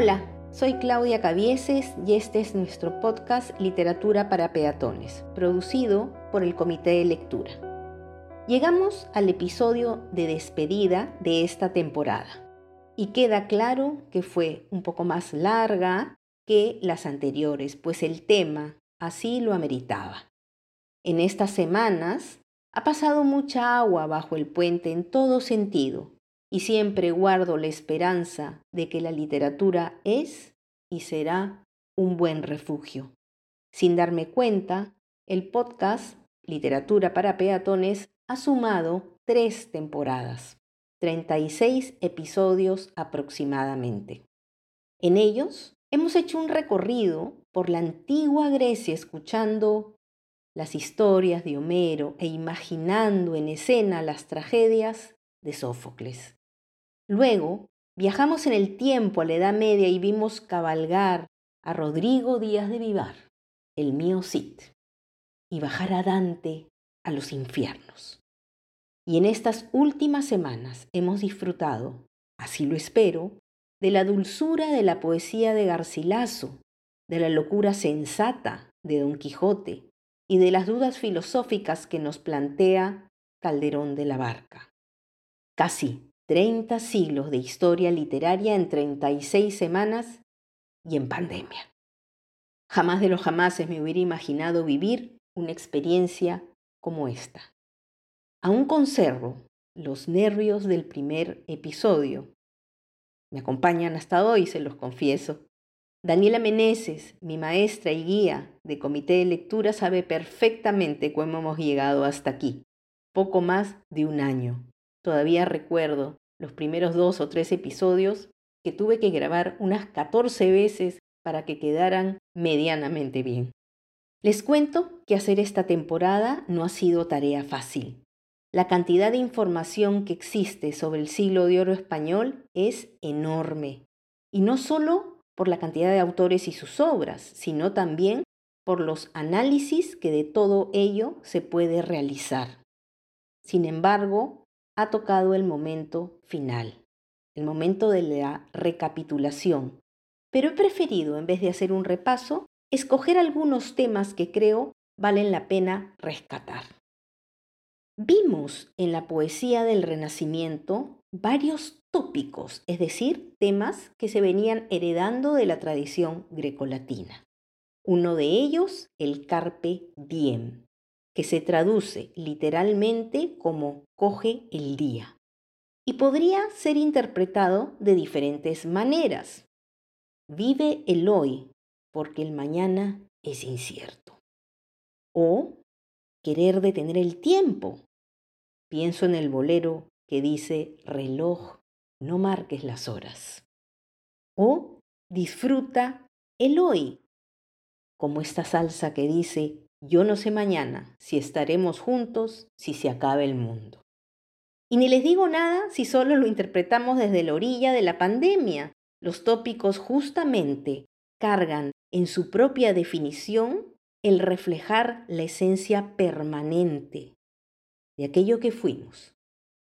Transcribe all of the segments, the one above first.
Hola, soy Claudia Cavieses y este es nuestro podcast Literatura para Peatones, producido por el Comité de Lectura. Llegamos al episodio de despedida de esta temporada y queda claro que fue un poco más larga que las anteriores, pues el tema así lo ameritaba. En estas semanas ha pasado mucha agua bajo el puente en todo sentido y siempre guardo la esperanza de que la literatura es y será un buen refugio. Sin darme cuenta, el podcast Literatura para Peatones ha sumado tres temporadas, 36 episodios aproximadamente. En ellos hemos hecho un recorrido por la antigua Grecia escuchando las historias de Homero e imaginando en escena las tragedias de Sófocles. Luego, viajamos en el tiempo a la Edad Media y vimos cabalgar a Rodrigo Díaz de Vivar, el mío Cid, y bajar a Dante a los infiernos. Y en estas últimas semanas hemos disfrutado, así lo espero, de la dulzura de la poesía de Garcilaso, de la locura sensata de Don Quijote y de las dudas filosóficas que nos plantea Calderón de la Barca. Casi 30 siglos de historia literaria en 36 semanas y en pandemia. Jamás de los jamases me hubiera imaginado vivir una experiencia como esta. Aún conservo los nervios del primer episodio. Me acompañan hasta hoy, se los confieso. Daniela Meneses, mi maestra y guía de comité de lectura, sabe perfectamente cómo hemos llegado hasta aquí, poco más de un año. Todavía recuerdo los primeros dos o tres episodios que tuve que grabar unas 14 veces para que quedaran medianamente bien. Les cuento que hacer esta temporada no ha sido tarea fácil. La cantidad de información que existe sobre el siglo de oro español es enorme. Y no solo por la cantidad de autores y sus obras, sino también por los análisis que de todo ello se puede realizar. Sin embargo, ha tocado el momento final, el momento de la recapitulación. Pero he preferido, en vez de hacer un repaso, escoger algunos temas que creo valen la pena rescatar. Vimos en la poesía del Renacimiento varios tópicos, es decir, temas que se venían heredando de la tradición grecolatina. Uno de ellos, el carpe diem, que se traduce literalmente como coge el día y podría ser interpretado de diferentes maneras. Vive el hoy porque el mañana es incierto. O querer detener el tiempo. Pienso en el bolero que dice reloj, no marques las horas. O disfruta el hoy, como esta salsa que dice yo no sé mañana si estaremos juntos, si se acabe el mundo. Y ni les digo nada si solo lo interpretamos desde la orilla de la pandemia. Los tópicos justamente cargan en su propia definición el reflejar la esencia permanente de aquello que fuimos,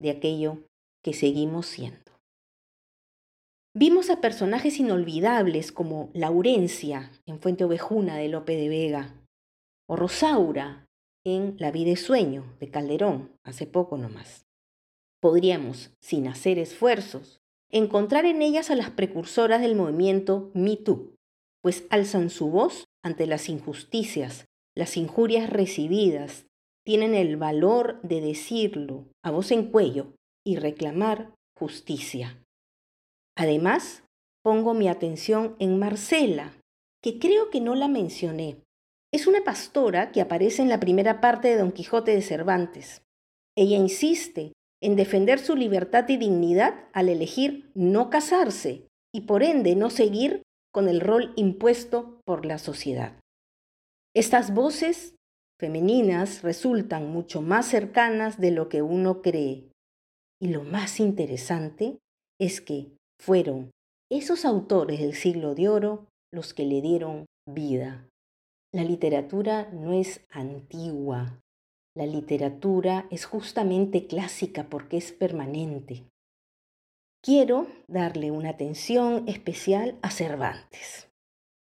de aquello que seguimos siendo. Vimos a personajes inolvidables como Laurencia en Fuente Ovejuna de Lope de Vega, o Rosaura en La vida de sueño de Calderón, hace poco nomás. Podríamos, sin hacer esfuerzos, encontrar en ellas a las precursoras del movimiento Me Too, pues alzan su voz ante las injusticias, las injurias recibidas, tienen el valor de decirlo a voz en cuello y reclamar justicia. Además, pongo mi atención en Marcela, que creo que no la mencioné, es una pastora que aparece en la primera parte de Don Quijote de Cervantes. Ella insiste en defender su libertad y dignidad al elegir no casarse y por ende no seguir con el rol impuesto por la sociedad. Estas voces femeninas resultan mucho más cercanas de lo que uno cree. Y lo más interesante es que fueron esos autores del siglo de oro los que le dieron vida la literatura no es antigua. La literatura es justamente clásica porque es permanente. quiero darle una atención especial a Cervantes.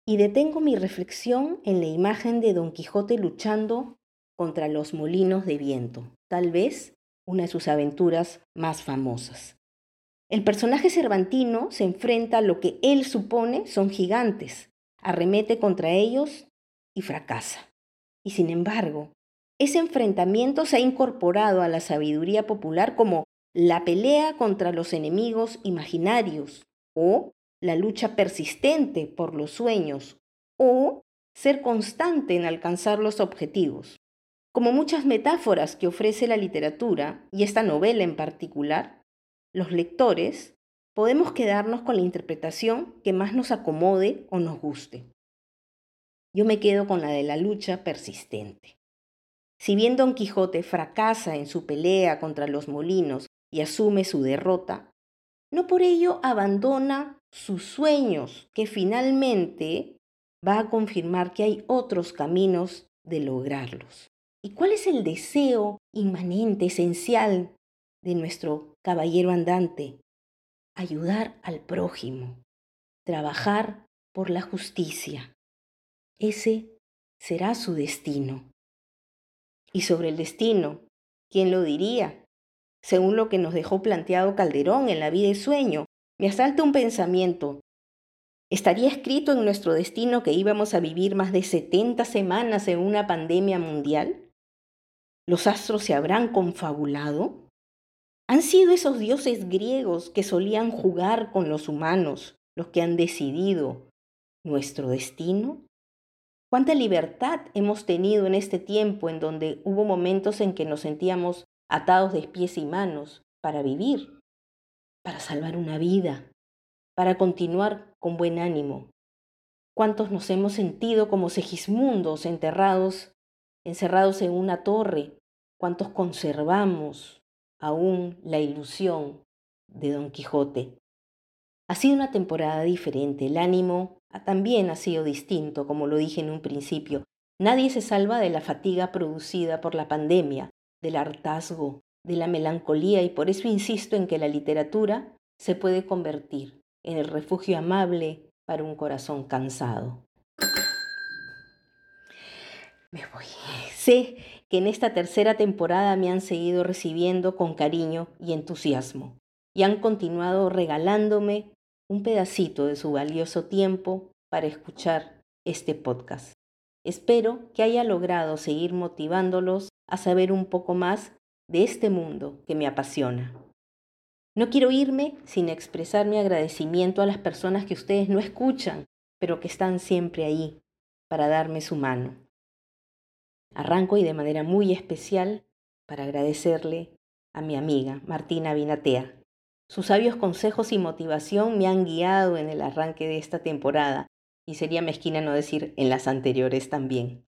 Y detengo mi reflexión en la imagen de Don Quijote luchando contra los molinos de viento, tal vez una de sus aventuras más famosas. El personaje cervantino se enfrenta a lo que él supone son gigantes, arremete contra ellos y fracasa. Y sin embargo, ese enfrentamiento se ha incorporado a la sabiduría popular como la pelea contra los enemigos imaginarios o la lucha persistente por los sueños o ser constante en alcanzar los objetivos. Como muchas metáforas que ofrece la literatura, y esta novela en particular, los lectores podemos quedarnos con la interpretación que más nos acomode o nos guste. Yo me quedo con la de la lucha persistente. Si bien Don Quijote fracasa en su pelea contra los molinos y asume su derrota, no por ello abandona sus sueños, que finalmente va a confirmar que hay otros caminos de lograrlos. ¿Y cuál es el deseo inmanente, esencial de nuestro caballero andante? Ayudar al prójimo, trabajar por la justicia. Ese será su destino. Y sobre el destino, ¿quién lo diría? Según lo que nos dejó planteado Calderón en La vida y sueño, me asalta un pensamiento. ¿Estaría escrito en nuestro destino que íbamos a vivir más de 70 semanas en una pandemia mundial? ¿Los astros se habrán confabulado? ¿Han sido esos dioses griegos que solían jugar con los humanos los que han decidido nuestro destino? ¿Cuánta libertad hemos tenido en este tiempo en donde hubo momentos en que nos sentíamos atados de pies y manos para vivir? para salvar una vida, para continuar con buen ánimo. ¿Cuántos nos hemos sentido como Segismundos enterrados, encerrados en una torre? ¿Cuántos conservamos aún la ilusión de Don Quijote? Ha sido una temporada diferente, el ánimo también ha sido distinto, como lo dije en un principio. Nadie se salva de la fatiga producida por la pandemia, del hartazgo, de la melancolía y por eso insisto en que la literatura se puede convertir en el refugio amable para un corazón cansado. Me voy. Sé que en esta tercera temporada me han seguido recibiendo con cariño y entusiasmo y han continuado regalándome un pedacito de su valioso tiempo para escuchar este podcast. Espero que haya logrado seguir motivándolos a saber un poco más de este mundo que me apasiona. No quiero irme sin expresar mi agradecimiento a las personas que ustedes no escuchan, pero que están siempre ahí para darme su mano. Arranco y de manera muy especial para agradecerle a mi amiga Martina Vinatea. Sus sabios consejos y motivación me han guiado en el arranque de esta temporada y sería mezquina no decir en las anteriores también.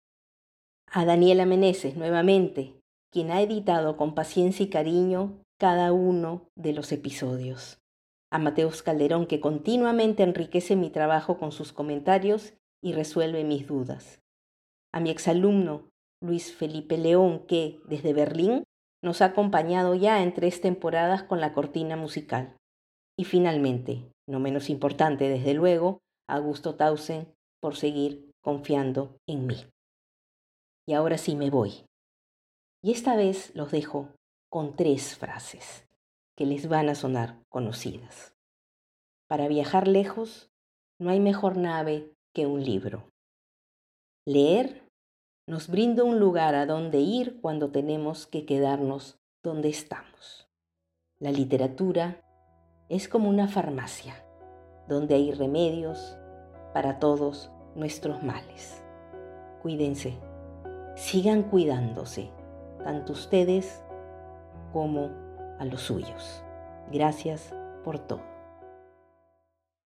A Daniela Meneses nuevamente quien ha editado con paciencia y cariño cada uno de los episodios. A Mateus Calderón, que continuamente enriquece mi trabajo con sus comentarios y resuelve mis dudas. A mi exalumno, Luis Felipe León, que, desde Berlín, nos ha acompañado ya en tres temporadas con la cortina musical. Y finalmente, no menos importante desde luego, Augusto Tausen por seguir confiando en mí. Y ahora sí me voy. Y esta vez los dejo con tres frases que les van a sonar conocidas. Para viajar lejos, no hay mejor nave que un libro. Leer nos brinda un lugar a donde ir cuando tenemos que quedarnos donde estamos. La literatura es como una farmacia, donde hay remedios para todos nuestros males. Cuídense, sigan cuidándose tanto ustedes como a los suyos. Gracias por todo.